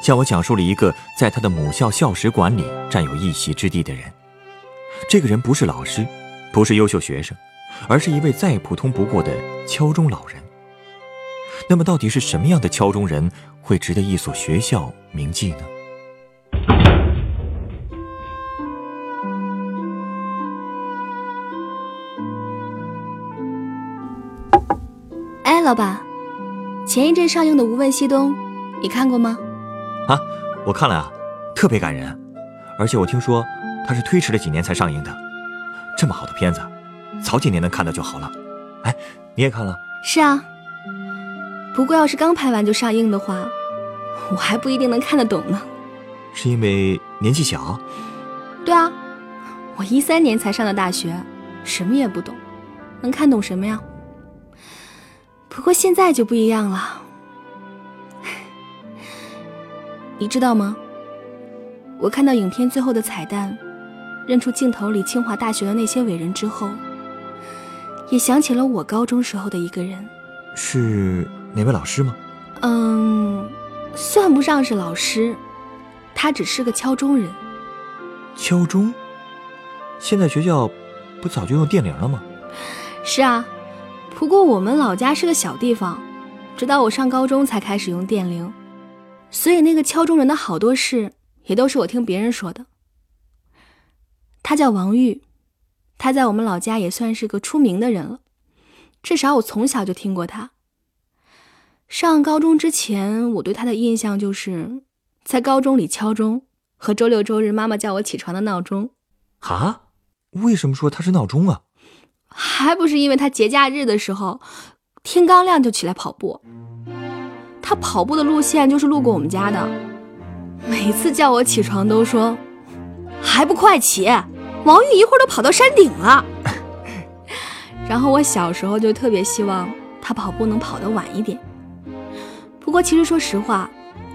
向我讲述了一个在他的母校校史馆里占有一席之地的人。这个人不是老师，不是优秀学生，而是一位再普通不过的敲钟老人。那么，到底是什么样的敲钟人会值得一所学校铭记呢？哎，老板，前一阵上映的《无问西东》，你看过吗？啊，我看了啊，特别感人，而且我听说它是推迟了几年才上映的。这么好的片子，早几年能看到就好了。哎，你也看了？是啊。不过要是刚拍完就上映的话，我还不一定能看得懂呢。是因为年纪小？对啊，我一三年才上的大学，什么也不懂，能看懂什么呀？不过现在就不一样了，你知道吗？我看到影片最后的彩蛋，认出镜头里清华大学的那些伟人之后，也想起了我高中时候的一个人。是哪位老师吗？嗯，算不上是老师，他只是个敲钟人。敲钟？现在学校不早就用电铃了吗？是啊。不过我们老家是个小地方，直到我上高中才开始用电铃，所以那个敲钟人的好多事也都是我听别人说的。他叫王玉，他在我们老家也算是个出名的人了，至少我从小就听过他。上高中之前，我对他的印象就是在高中里敲钟和周六周日妈妈叫我起床的闹钟。啊？为什么说他是闹钟啊？还不是因为他节假日的时候，天刚亮就起来跑步。他跑步的路线就是路过我们家的，每次叫我起床都说：“还不快起，王玉一会儿都跑到山顶了。”然后我小时候就特别希望他跑步能跑得晚一点。不过其实说实话，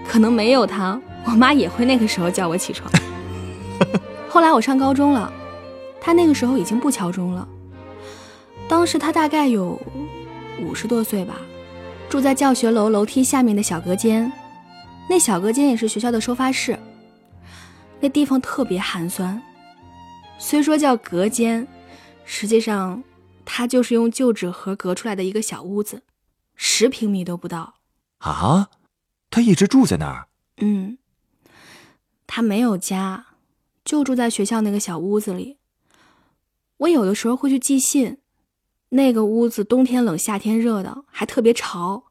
可能没有他，我妈也会那个时候叫我起床。后来我上高中了，他那个时候已经不敲钟了。当时他大概有五十多岁吧，住在教学楼楼梯下面的小隔间，那小隔间也是学校的收发室。那地方特别寒酸，虽说叫隔间，实际上它就是用旧纸盒隔出来的一个小屋子，十平米都不到。啊，他一直住在那儿？嗯，他没有家，就住在学校那个小屋子里。我有的时候会去寄信。那个屋子冬天冷，夏天热的，还特别潮。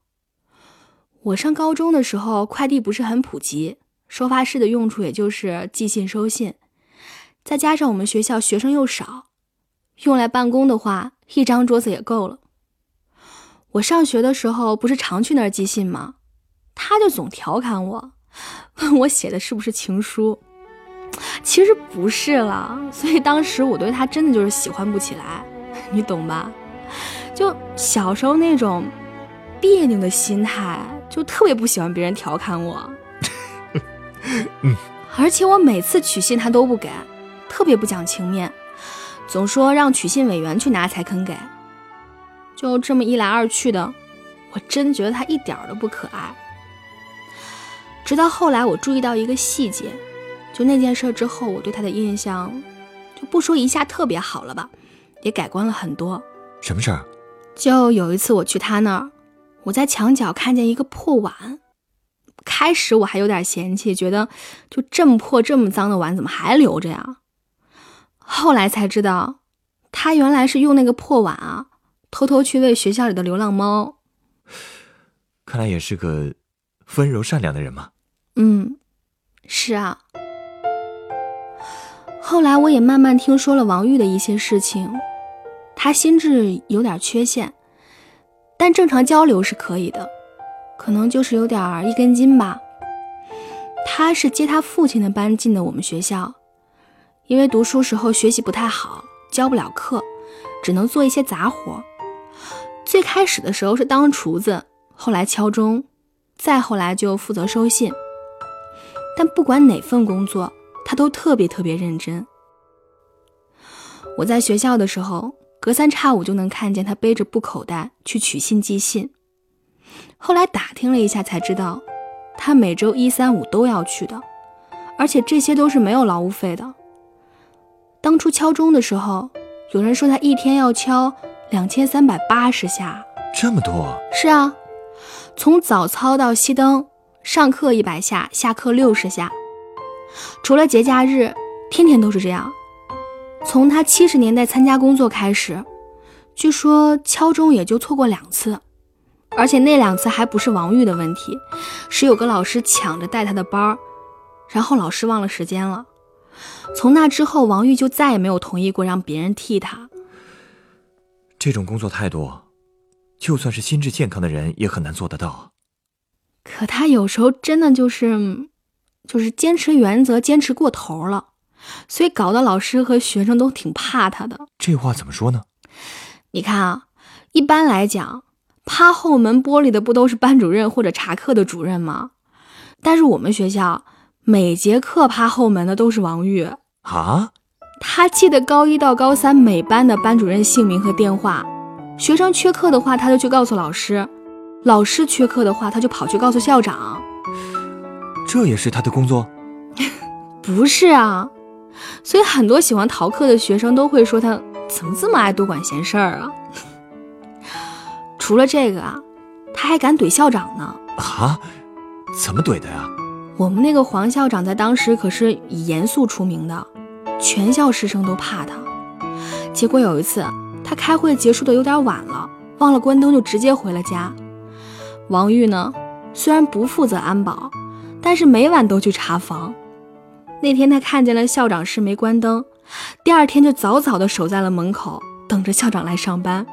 我上高中的时候，快递不是很普及，收发室的用处也就是寄信收信。再加上我们学校学生又少，用来办公的话，一张桌子也够了。我上学的时候不是常去那儿寄信吗？他就总调侃我，问我写的是不是情书。其实不是了，所以当时我对他真的就是喜欢不起来，你懂吧？就小时候那种别扭的心态，就特别不喜欢别人调侃我。嗯，而且我每次取信他都不给，特别不讲情面，总说让取信委员去拿才肯给。就这么一来二去的，我真觉得他一点都不可爱。直到后来我注意到一个细节，就那件事之后，我对他的印象就不说一下特别好了吧，也改观了很多。什么事儿？就有一次我去他那儿，我在墙角看见一个破碗。开始我还有点嫌弃，觉得就这么破、这么脏的碗怎么还留着呀？后来才知道，他原来是用那个破碗啊，偷偷去喂学校里的流浪猫。看来也是个温柔善良的人嘛。嗯，是啊。后来我也慢慢听说了王玉的一些事情。他心智有点缺陷，但正常交流是可以的，可能就是有点一根筋吧。他是接他父亲的班进的我们学校，因为读书时候学习不太好，教不了课，只能做一些杂活。最开始的时候是当厨子，后来敲钟，再后来就负责收信。但不管哪份工作，他都特别特别认真。我在学校的时候，隔三差五就能看见他背着布口袋去取信寄信。后来打听了一下，才知道他每周一、三、五都要去的，而且这些都是没有劳务费的。当初敲钟的时候，有人说他一天要敲两千三百八十下，这么多？是啊，从早操到熄灯。上课一百下，下课六十下。除了节假日，天天都是这样。从他七十年代参加工作开始，据说敲钟也就错过两次，而且那两次还不是王玉的问题，是有个老师抢着带他的班儿，然后老师忘了时间了。从那之后，王玉就再也没有同意过让别人替他。这种工作态度，就算是心智健康的人也很难做得到。可他有时候真的就是，就是坚持原则，坚持过头了，所以搞得老师和学生都挺怕他的。这话怎么说呢？你看啊，一般来讲，趴后门玻璃的不都是班主任或者查课的主任吗？但是我们学校每节课趴后门的都是王玉啊。他记得高一到高三每班的班主任姓名和电话，学生缺课的话，他就去告诉老师。老师缺课的话，他就跑去告诉校长。这也是他的工作？不是啊，所以很多喜欢逃课的学生都会说他怎么这么爱多管闲事儿啊。除了这个啊，他还敢怼校长呢。啊？怎么怼的呀？我们那个黄校长在当时可是以严肃出名的，全校师生都怕他。结果有一次，他开会结束的有点晚了，忘了关灯，就直接回了家。王玉呢，虽然不负责安保，但是每晚都去查房。那天他看见了校长室没关灯，第二天就早早的守在了门口，等着校长来上班。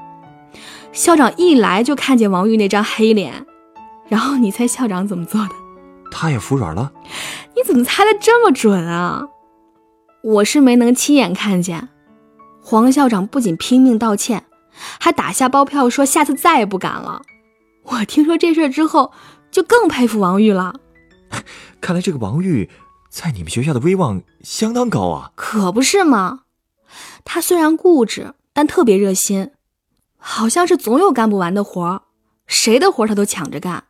校长一来就看见王玉那张黑脸，然后你猜校长怎么做的？他也服软了？你怎么猜的这么准啊？我是没能亲眼看见。黄校长不仅拼命道歉，还打下包票说下次再也不敢了。我听说这事之后，就更佩服王玉了。看来这个王玉在你们学校的威望相当高啊！可不是吗？他虽然固执，但特别热心，好像是总有干不完的活谁的活他都抢着干。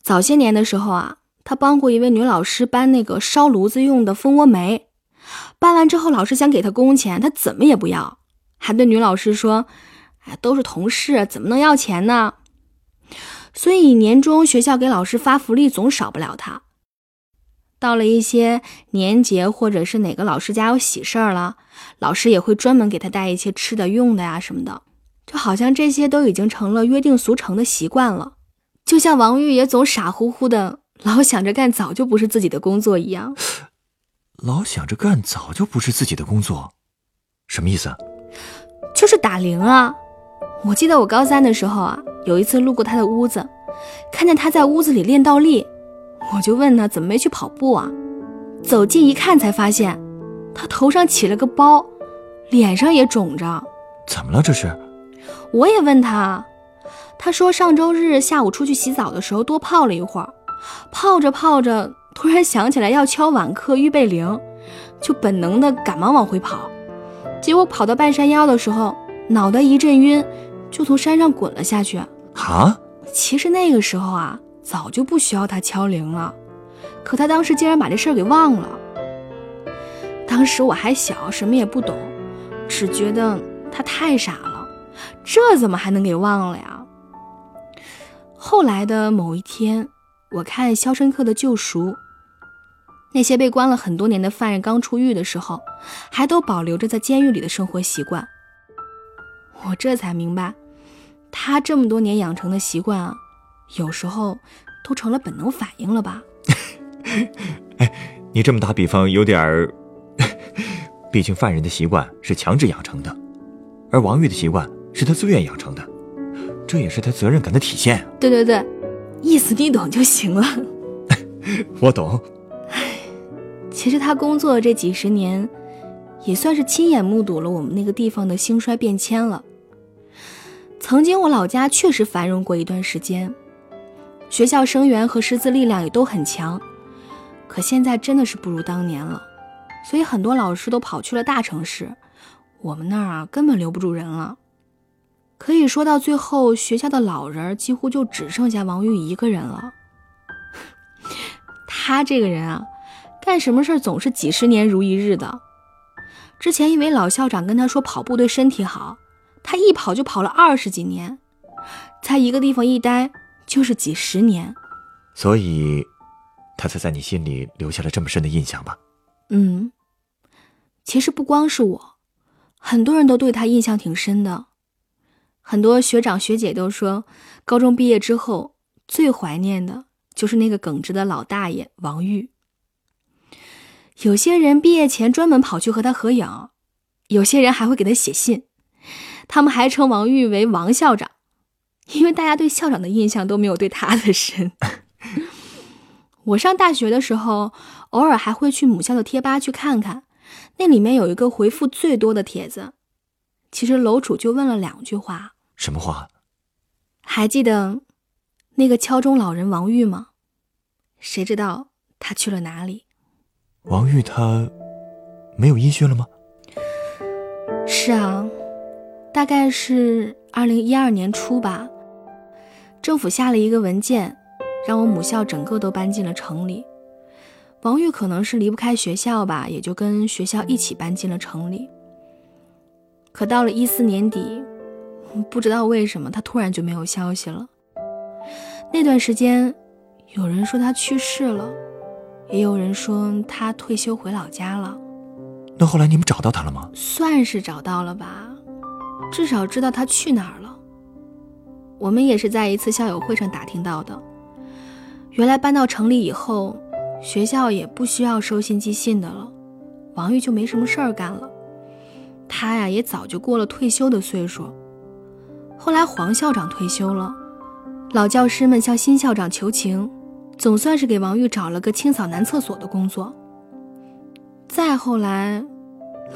早些年的时候啊，他帮过一位女老师搬那个烧炉子用的蜂窝煤，搬完之后，老师想给他工钱，他怎么也不要，还对女老师说：“哎，都是同事，怎么能要钱呢？”所以年终学校给老师发福利总少不了他。到了一些年节或者是哪个老师家有喜事儿了，老师也会专门给他带一些吃的用的呀什么的，就好像这些都已经成了约定俗成的习惯了。就像王玉也总傻乎乎的，老想着干早就不是自己的工作一样。老想着干早就不是自己的工作，什么意思？就是打铃啊！我记得我高三的时候啊。有一次路过他的屋子，看见他在屋子里练倒立，我就问他怎么没去跑步啊？走近一看，才发现他头上起了个包，脸上也肿着。怎么了？这是？我也问他，他说上周日下午出去洗澡的时候多泡了一会儿，泡着泡着突然想起来要敲晚课预备铃，就本能的赶忙往回跑，结果跑到半山腰的时候，脑袋一阵晕，就从山上滚了下去。啊，其实那个时候啊，早就不需要他敲铃了，可他当时竟然把这事儿给忘了。当时我还小，什么也不懂，只觉得他太傻了，这怎么还能给忘了呀？后来的某一天，我看《肖申克的救赎》，那些被关了很多年的犯人刚出狱的时候，还都保留着在监狱里的生活习惯，我这才明白。他这么多年养成的习惯啊，有时候都成了本能反应了吧？哎，你这么打比方有点儿，毕竟犯人的习惯是强制养成的，而王玉的习惯是他自愿养成的，这也是他责任感的体现。对对对，意思你懂就行了。我懂，其实他工作这几十年，也算是亲眼目睹了我们那个地方的兴衰变迁了。曾经我老家确实繁荣过一段时间，学校生源和师资力量也都很强，可现在真的是不如当年了。所以很多老师都跑去了大城市，我们那儿啊根本留不住人了。可以说到最后，学校的老人几乎就只剩下王玉一个人了。他这个人啊。干什么事总是几十年如一日的。之前因为老校长跟他说跑步对身体好，他一跑就跑了二十几年，在一个地方一待就是几十年，所以，他才在你心里留下了这么深的印象吧？嗯，其实不光是我，很多人都对他印象挺深的。很多学长学姐都说，高中毕业之后最怀念的就是那个耿直的老大爷王玉。有些人毕业前专门跑去和他合影，有些人还会给他写信。他们还称王玉为王校长，因为大家对校长的印象都没有对他的深。我上大学的时候，偶尔还会去母校的贴吧去看看，那里面有一个回复最多的帖子，其实楼主就问了两句话：什么话？还记得那个敲钟老人王玉吗？谁知道他去了哪里？王玉他没有音讯了吗？是啊，大概是二零一二年初吧。政府下了一个文件，让我母校整个都搬进了城里。王玉可能是离不开学校吧，也就跟学校一起搬进了城里。可到了一四年底，不知道为什么他突然就没有消息了。那段时间，有人说他去世了。也有人说他退休回老家了，那后来你们找到他了吗？算是找到了吧，至少知道他去哪儿了。我们也是在一次校友会上打听到的。原来搬到城里以后，学校也不需要收信寄信的了，王玉就没什么事儿干了。他呀也早就过了退休的岁数。后来黄校长退休了，老教师们向新校长求情。总算是给王玉找了个清扫男厕所的工作。再后来，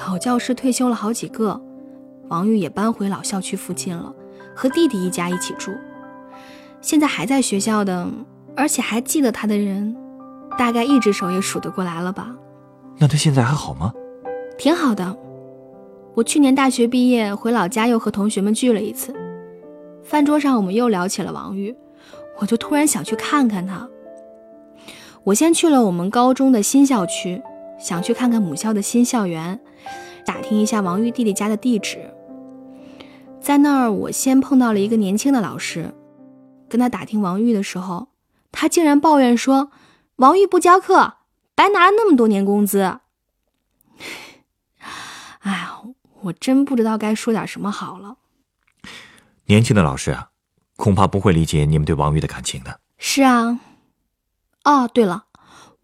老教师退休了好几个，王玉也搬回老校区附近了，和弟弟一家一起住。现在还在学校的，而且还记得他的人，大概一只手也数得过来了吧？那他现在还好吗？挺好的。我去年大学毕业回老家，又和同学们聚了一次，饭桌上我们又聊起了王玉，我就突然想去看看他。我先去了我们高中的新校区，想去看看母校的新校园，打听一下王玉弟弟家的地址。在那儿，我先碰到了一个年轻的老师，跟他打听王玉的时候，他竟然抱怨说：“王玉不教课，白拿了那么多年工资。”哎呀，我真不知道该说点什么好了。年轻的老师啊，恐怕不会理解你们对王玉的感情的。是啊。哦，对了，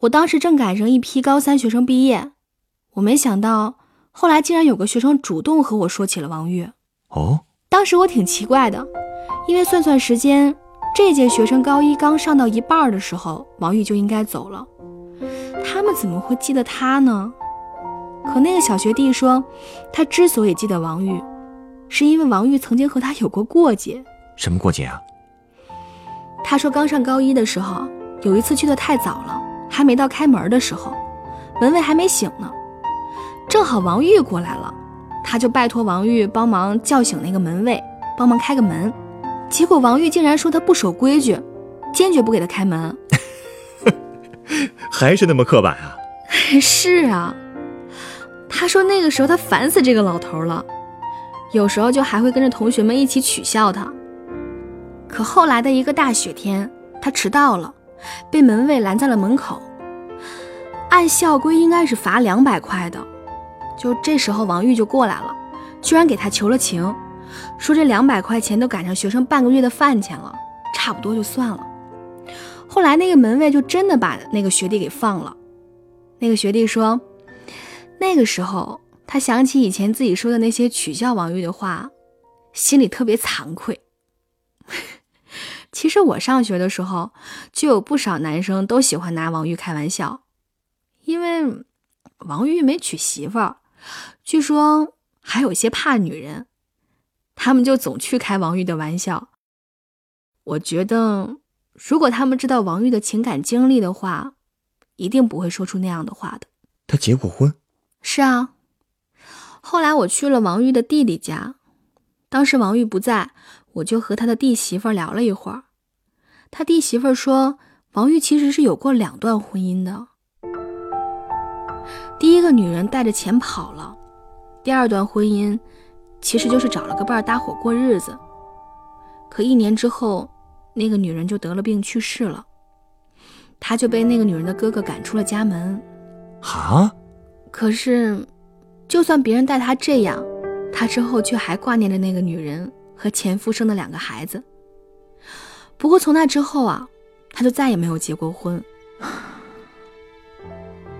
我当时正赶上一批高三学生毕业，我没想到后来竟然有个学生主动和我说起了王玉。哦，当时我挺奇怪的，因为算算时间，这届学生高一刚上到一半的时候，王玉就应该走了，他们怎么会记得他呢？可那个小学弟说，他之所以记得王玉，是因为王玉曾经和他有过过节。什么过节啊？他说刚上高一的时候。有一次去的太早了，还没到开门的时候，门卫还没醒呢。正好王玉过来了，他就拜托王玉帮忙叫醒那个门卫，帮忙开个门。结果王玉竟然说他不守规矩，坚决不给他开门。还是那么刻板啊！是啊，他说那个时候他烦死这个老头了，有时候就还会跟着同学们一起取笑他。可后来的一个大雪天，他迟到了。被门卫拦在了门口，按校规应该是罚两百块的。就这时候，王玉就过来了，居然给他求了情，说这两百块钱都赶上学生半个月的饭钱了，差不多就算了。后来那个门卫就真的把那个学弟给放了。那个学弟说，那个时候他想起以前自己说的那些取笑王玉的话，心里特别惭愧。其实我上学的时候，就有不少男生都喜欢拿王玉开玩笑，因为王玉没娶媳妇儿，据说还有些怕女人，他们就总去开王玉的玩笑。我觉得，如果他们知道王玉的情感经历的话，一定不会说出那样的话的。他结过婚？是啊。后来我去了王玉的弟弟家，当时王玉不在，我就和他的弟媳妇聊了一会儿。他弟媳妇说，王玉其实是有过两段婚姻的。第一个女人带着钱跑了，第二段婚姻其实就是找了个伴儿搭伙过日子。可一年之后，那个女人就得了病去世了，他就被那个女人的哥哥赶出了家门。啊！可是，就算别人待他这样，他之后却还挂念着那个女人和前夫生的两个孩子。不过从那之后啊，他就再也没有结过婚。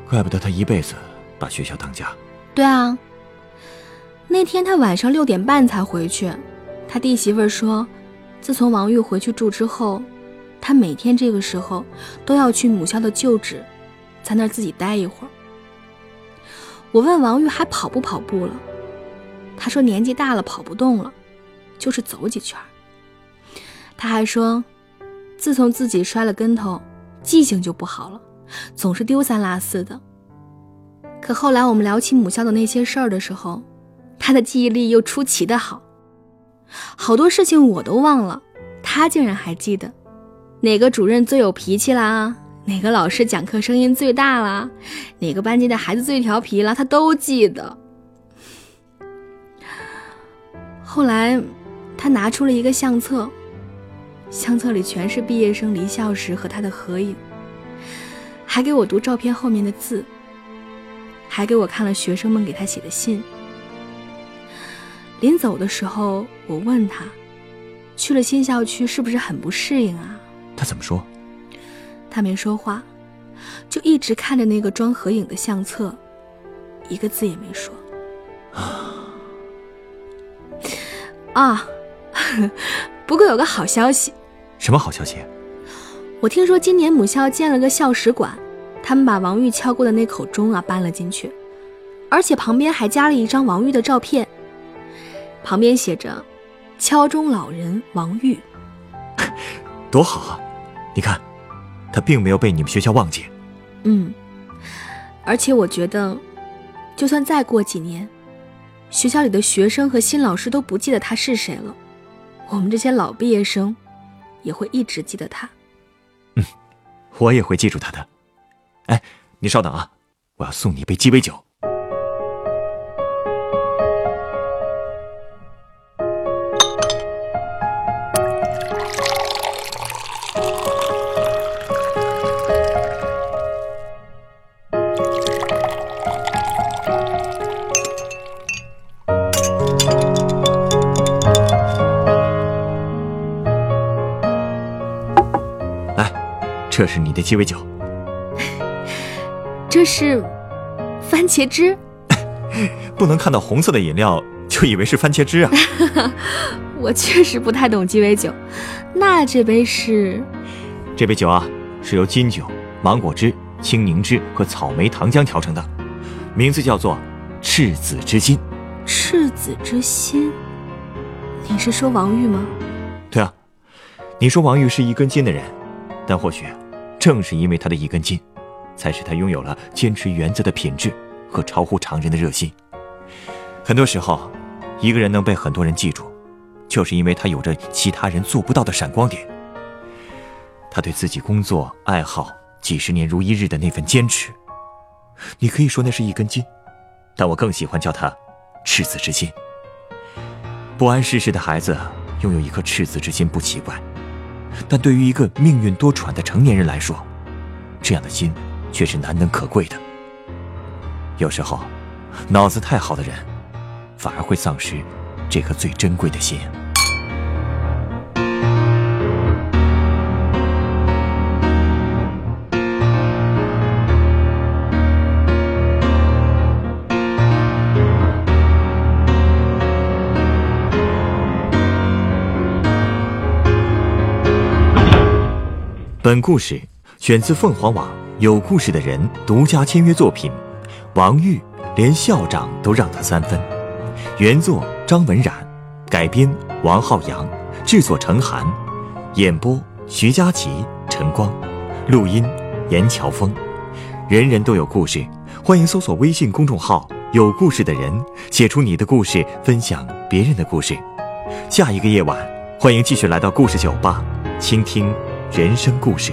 怪不得他一辈子把学校当家。对啊，那天他晚上六点半才回去。他弟媳妇说，自从王玉回去住之后，他每天这个时候都要去母校的旧址，在那儿自己待一会儿。我问王玉还跑不跑步了，他说年纪大了跑不动了，就是走几圈。他还说，自从自己摔了跟头，记性就不好了。总是丢三落四的。可后来我们聊起母校的那些事儿的时候，他的记忆力又出奇的好，好多事情我都忘了，他竟然还记得。哪个主任最有脾气啦？哪个老师讲课声音最大啦？哪个班级的孩子最调皮啦？他都记得。后来，他拿出了一个相册，相册里全是毕业生离校时和他的合影。还给我读照片后面的字，还给我看了学生们给他写的信。临走的时候，我问他，去了新校区是不是很不适应啊？他怎么说？他没说话，就一直看着那个装合影的相册，一个字也没说。啊，不过有个好消息。什么好消息？我听说今年母校建了个校史馆。他们把王玉敲过的那口钟啊搬了进去，而且旁边还加了一张王玉的照片，旁边写着“敲钟老人王玉”，多好啊！你看，他并没有被你们学校忘记。嗯，而且我觉得，就算再过几年，学校里的学生和新老师都不记得他是谁了，我们这些老毕业生也会一直记得他。嗯，我也会记住他的。哎，你稍等啊，我要送你一杯鸡尾酒。来，这是你的鸡尾酒。这是番茄汁，不能看到红色的饮料就以为是番茄汁啊！我确实不太懂鸡尾酒。那这杯是？这杯酒啊，是由金酒、芒果汁、青柠汁和草莓糖浆调成的，名字叫做“赤子之心”。赤子之心？你是说王玉吗？对啊，你说王玉是一根筋的人，但或许正是因为他的一根筋。才使他拥有了坚持原则的品质和超乎常人的热心。很多时候，一个人能被很多人记住，就是因为他有着其他人做不到的闪光点。他对自己工作爱好几十年如一日的那份坚持，你可以说那是一根筋，但我更喜欢叫他赤子之心。不谙世事的孩子拥有一颗赤子之心不奇怪，但对于一个命运多舛的成年人来说，这样的心。却是难能可贵的。有时候，脑子太好的人，反而会丧失这颗最珍贵的心。本故事选自凤凰网。有故事的人独家签约作品，王玉连校长都让他三分。原作张文冉，改编王浩洋，制作程涵，演播徐佳琪、陈光，录音严乔峰。人人都有故事，欢迎搜索微信公众号“有故事的人”，写出你的故事，分享别人的故事。下一个夜晚，欢迎继续来到故事酒吧，倾听人生故事。